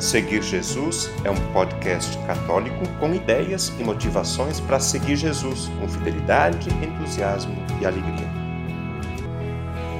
Seguir Jesus é um podcast católico com ideias e motivações para seguir Jesus com fidelidade, entusiasmo e alegria.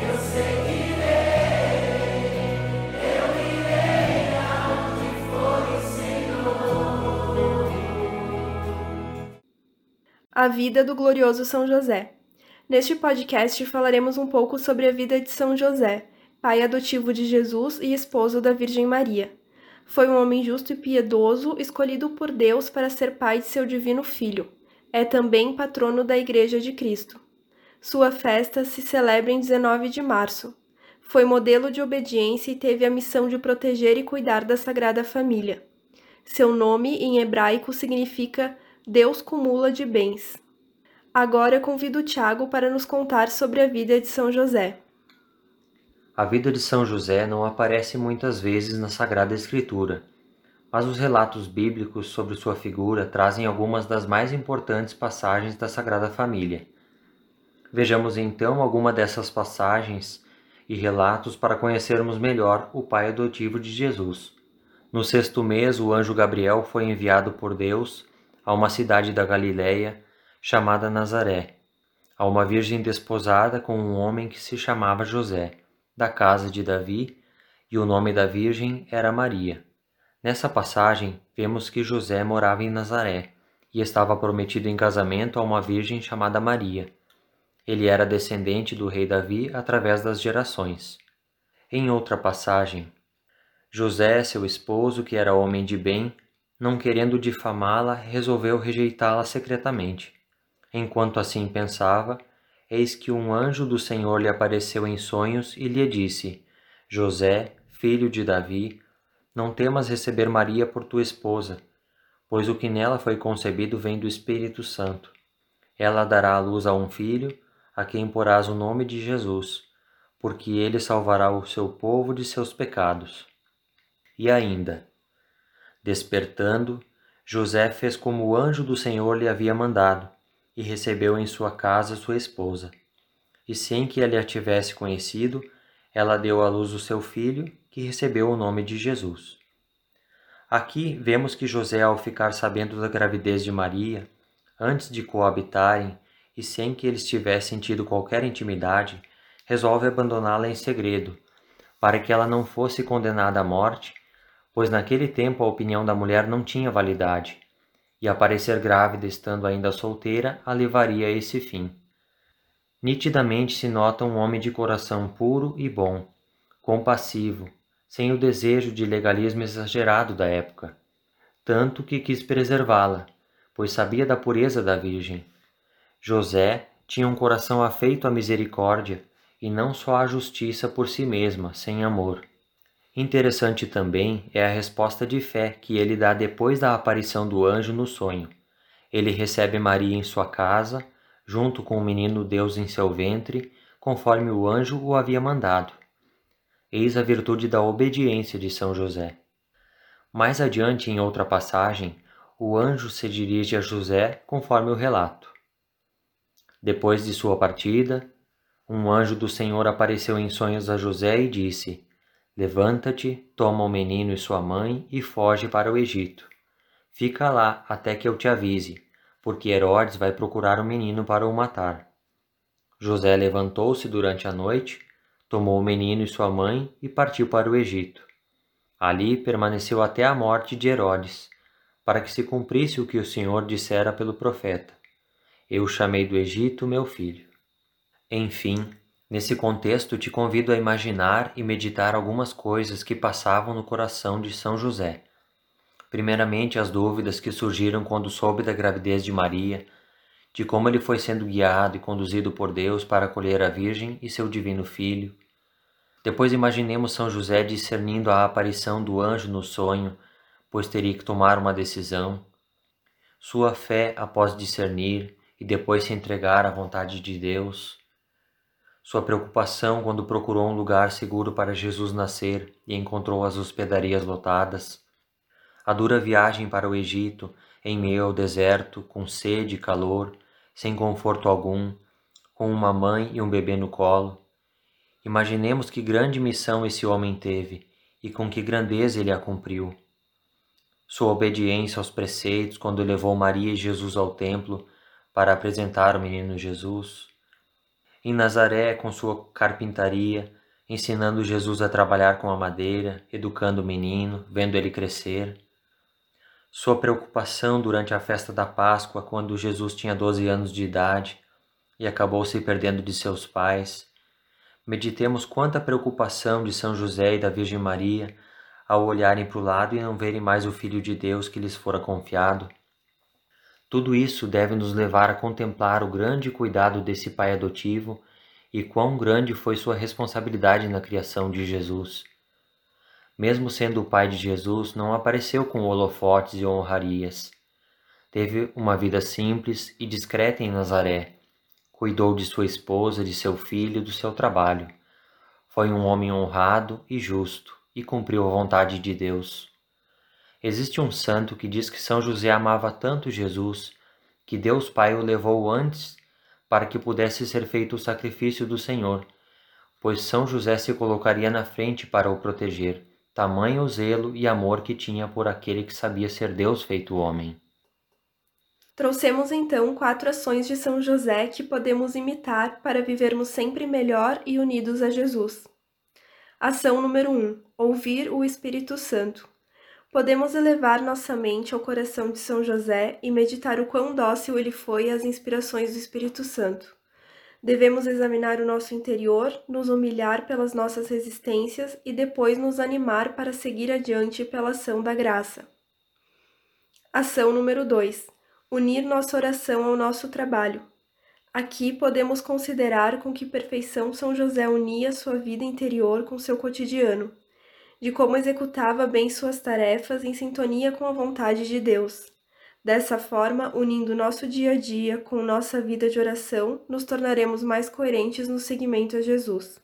Eu seguirei, eu irei for o Senhor. A vida do glorioso São José. Neste podcast falaremos um pouco sobre a vida de São José, pai adotivo de Jesus e esposo da Virgem Maria. Foi um homem justo e piedoso, escolhido por Deus para ser pai de seu divino filho. É também patrono da Igreja de Cristo. Sua festa se celebra em 19 de março. Foi modelo de obediência e teve a missão de proteger e cuidar da Sagrada Família. Seu nome, em hebraico, significa Deus cumula de bens. Agora convido Tiago para nos contar sobre a vida de São José. A vida de São José não aparece muitas vezes na Sagrada Escritura, mas os relatos bíblicos sobre sua figura trazem algumas das mais importantes passagens da Sagrada Família. Vejamos então alguma dessas passagens e relatos para conhecermos melhor o pai adotivo de Jesus. No sexto mês, o anjo Gabriel foi enviado por Deus a uma cidade da Galiléia chamada Nazaré, a uma virgem desposada com um homem que se chamava José da casa de Davi, e o nome da virgem era Maria. Nessa passagem, vemos que José morava em Nazaré e estava prometido em casamento a uma virgem chamada Maria. Ele era descendente do rei Davi através das gerações. Em outra passagem, José, seu esposo, que era homem de bem, não querendo difamá-la, resolveu rejeitá-la secretamente. Enquanto assim pensava, eis que um anjo do Senhor lhe apareceu em sonhos e lhe disse: José, filho de Davi, não temas receber Maria por tua esposa, pois o que nela foi concebido vem do Espírito Santo. Ela dará à luz a um filho, a quem porás o nome de Jesus, porque ele salvará o seu povo de seus pecados. E ainda, despertando, José fez como o anjo do Senhor lhe havia mandado e recebeu em sua casa sua esposa. E sem que ele a tivesse conhecido, ela deu à luz o seu filho, que recebeu o nome de Jesus. Aqui vemos que José, ao ficar sabendo da gravidez de Maria, antes de coabitarem e sem que eles tivessem tido qualquer intimidade, resolve abandoná-la em segredo, para que ela não fosse condenada à morte, pois naquele tempo a opinião da mulher não tinha validade e aparecer grávida estando ainda solteira a levaria a esse fim. Nitidamente se nota um homem de coração puro e bom, compassivo, sem o desejo de legalismo exagerado da época, tanto que quis preservá-la, pois sabia da pureza da Virgem. José tinha um coração afeito à misericórdia e não só à justiça por si mesma, sem amor. Interessante também é a resposta de fé que ele dá depois da aparição do anjo no sonho. Ele recebe Maria em sua casa, junto com o menino Deus em seu ventre, conforme o anjo o havia mandado. Eis a virtude da obediência de São José. Mais adiante, em outra passagem, o anjo se dirige a José conforme o relato. Depois de sua partida, um anjo do Senhor apareceu em sonhos a José e disse: Levanta-te, toma o menino e sua mãe e foge para o Egito. Fica lá até que eu te avise, porque Herodes vai procurar o menino para o matar. José levantou-se durante a noite, tomou o menino e sua mãe e partiu para o Egito. Ali permaneceu até a morte de Herodes, para que se cumprisse o que o Senhor dissera pelo profeta: Eu chamei do Egito meu filho. Enfim, Nesse contexto, te convido a imaginar e meditar algumas coisas que passavam no coração de São José. Primeiramente, as dúvidas que surgiram quando soube da gravidez de Maria, de como ele foi sendo guiado e conduzido por Deus para acolher a Virgem e seu divino Filho. Depois, imaginemos São José discernindo a aparição do anjo no sonho, pois teria que tomar uma decisão. Sua fé após discernir e depois se entregar à vontade de Deus sua preocupação quando procurou um lugar seguro para Jesus nascer e encontrou as hospedarias lotadas, a dura viagem para o Egito, em meio ao deserto, com sede e calor, sem conforto algum, com uma mãe e um bebê no colo. Imaginemos que grande missão esse homem teve e com que grandeza ele a cumpriu. sua obediência aos preceitos quando levou Maria e Jesus ao templo para apresentar o menino Jesus. Em Nazaré, com sua carpintaria, ensinando Jesus a trabalhar com a madeira, educando o menino, vendo ele crescer. Sua preocupação durante a festa da Páscoa, quando Jesus tinha 12 anos de idade e acabou se perdendo de seus pais. Meditemos quanta preocupação de São José e da Virgem Maria ao olharem para o lado e não verem mais o Filho de Deus que lhes fora confiado. Tudo isso deve nos levar a contemplar o grande cuidado desse pai adotivo e quão grande foi sua responsabilidade na criação de Jesus. Mesmo sendo o pai de Jesus, não apareceu com holofotes e honrarias. Teve uma vida simples e discreta em Nazaré. Cuidou de sua esposa, de seu filho e do seu trabalho. Foi um homem honrado e justo e cumpriu a vontade de Deus. Existe um santo que diz que São José amava tanto Jesus que Deus Pai o levou antes para que pudesse ser feito o sacrifício do Senhor, pois São José se colocaria na frente para o proteger, tamanho zelo e amor que tinha por aquele que sabia ser Deus feito homem. Trouxemos então quatro ações de São José que podemos imitar para vivermos sempre melhor e unidos a Jesus. Ação número 1: um, Ouvir o Espírito Santo. Podemos elevar nossa mente ao coração de São José e meditar o quão dócil ele foi às inspirações do Espírito Santo. Devemos examinar o nosso interior, nos humilhar pelas nossas resistências e depois nos animar para seguir adiante pela ação da graça. Ação número 2: Unir nossa oração ao nosso trabalho. Aqui podemos considerar com que perfeição São José unia sua vida interior com seu cotidiano de como executava bem suas tarefas em sintonia com a vontade de Deus. Dessa forma, unindo nosso dia a dia com nossa vida de oração, nos tornaremos mais coerentes no seguimento a Jesus.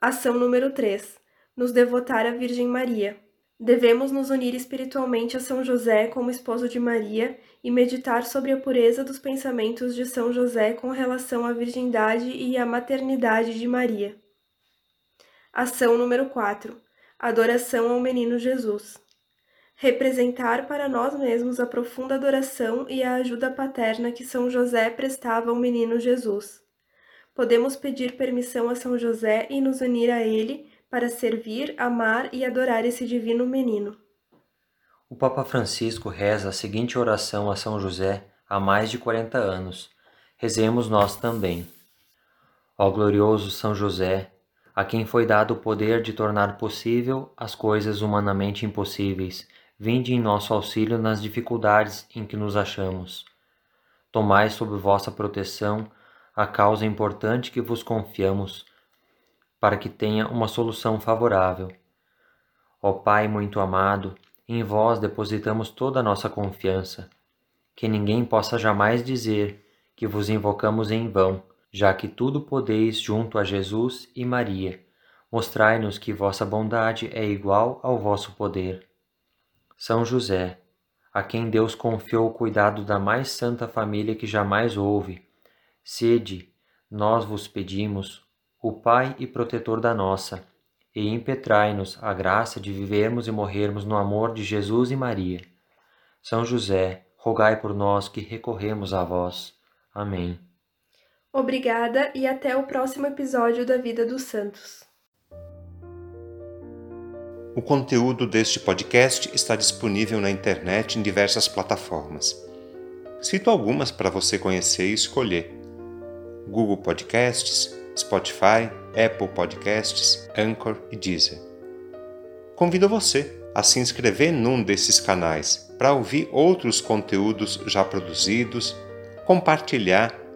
Ação número 3: Nos devotar à Virgem Maria. Devemos nos unir espiritualmente a São José como esposo de Maria e meditar sobre a pureza dos pensamentos de São José com relação à virgindade e à maternidade de Maria. Ação número 4: Adoração ao Menino Jesus. Representar para nós mesmos a profunda adoração e a ajuda paterna que São José prestava ao Menino Jesus. Podemos pedir permissão a São José e nos unir a ele para servir, amar e adorar esse divino menino. O Papa Francisco reza a seguinte oração a São José há mais de 40 anos. Rezemos nós também. Ó glorioso São José, a quem foi dado o poder de tornar possível as coisas humanamente impossíveis, vinde em nosso auxílio nas dificuldades em que nos achamos. Tomai sob vossa proteção a causa importante que vos confiamos, para que tenha uma solução favorável. Ó Pai muito amado, em vós depositamos toda a nossa confiança, que ninguém possa jamais dizer que vos invocamos em vão já que tudo podeis junto a Jesus e Maria, mostrai-nos que vossa bondade é igual ao vosso poder. São José, a quem Deus confiou o cuidado da mais santa família que jamais houve, sede, nós vos pedimos, o Pai e protetor da nossa, e impetrai-nos a graça de vivermos e morrermos no amor de Jesus e Maria. São José, rogai por nós que recorremos a vós. Amém. Obrigada e até o próximo episódio da Vida dos Santos. O conteúdo deste podcast está disponível na internet em diversas plataformas. Cito algumas para você conhecer e escolher: Google Podcasts, Spotify, Apple Podcasts, Anchor e Deezer. Convido você a se inscrever num desses canais para ouvir outros conteúdos já produzidos, compartilhar